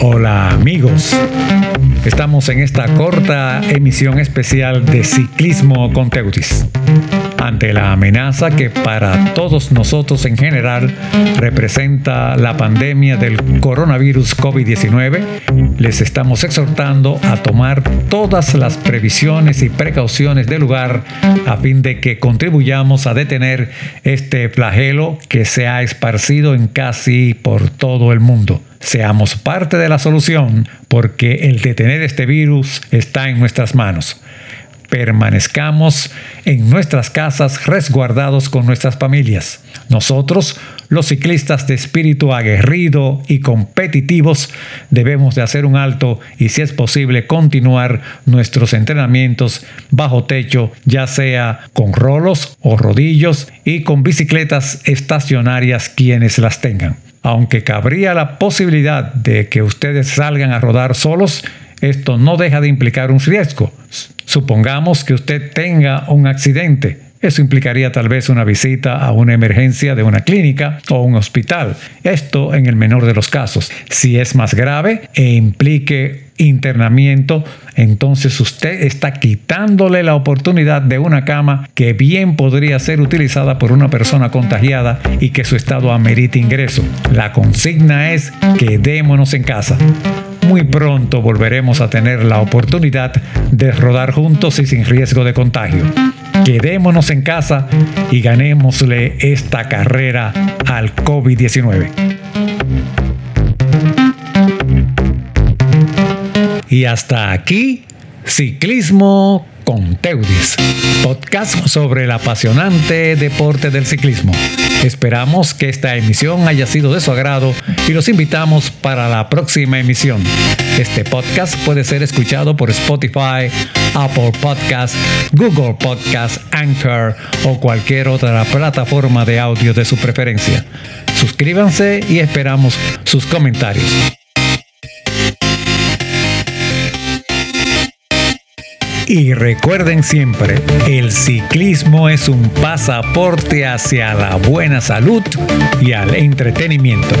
Hola amigos, estamos en esta corta emisión especial de Ciclismo con Teutis. Ante la amenaza que para todos nosotros en general representa la pandemia del coronavirus COVID-19, les estamos exhortando a tomar todas las previsiones y precauciones del lugar a fin de que contribuyamos a detener este flagelo que se ha esparcido en casi por todo el mundo. Seamos parte de la solución porque el detener este virus está en nuestras manos. Permanezcamos en nuestras casas resguardados con nuestras familias. Nosotros, los ciclistas de espíritu aguerrido y competitivos, debemos de hacer un alto y si es posible continuar nuestros entrenamientos bajo techo, ya sea con rolos o rodillos y con bicicletas estacionarias quienes las tengan. Aunque cabría la posibilidad de que ustedes salgan a rodar solos, esto no deja de implicar un riesgo. Supongamos que usted tenga un accidente eso implicaría tal vez una visita a una emergencia de una clínica o un hospital. Esto en el menor de los casos. Si es más grave e implique internamiento, entonces usted está quitándole la oportunidad de una cama que bien podría ser utilizada por una persona contagiada y que su estado amerite ingreso. La consigna es quedémonos en casa muy pronto volveremos a tener la oportunidad de rodar juntos y sin riesgo de contagio. Quedémonos en casa y ganémosle esta carrera al COVID-19. Y hasta aquí, ciclismo con Teudis, podcast sobre el apasionante deporte del ciclismo. Esperamos que esta emisión haya sido de su agrado y los invitamos para la próxima emisión. Este podcast puede ser escuchado por Spotify, Apple Podcast, Google Podcast, Anchor o cualquier otra plataforma de audio de su preferencia. Suscríbanse y esperamos sus comentarios. Y recuerden siempre, el ciclismo es un pasaporte hacia la buena salud y al entretenimiento.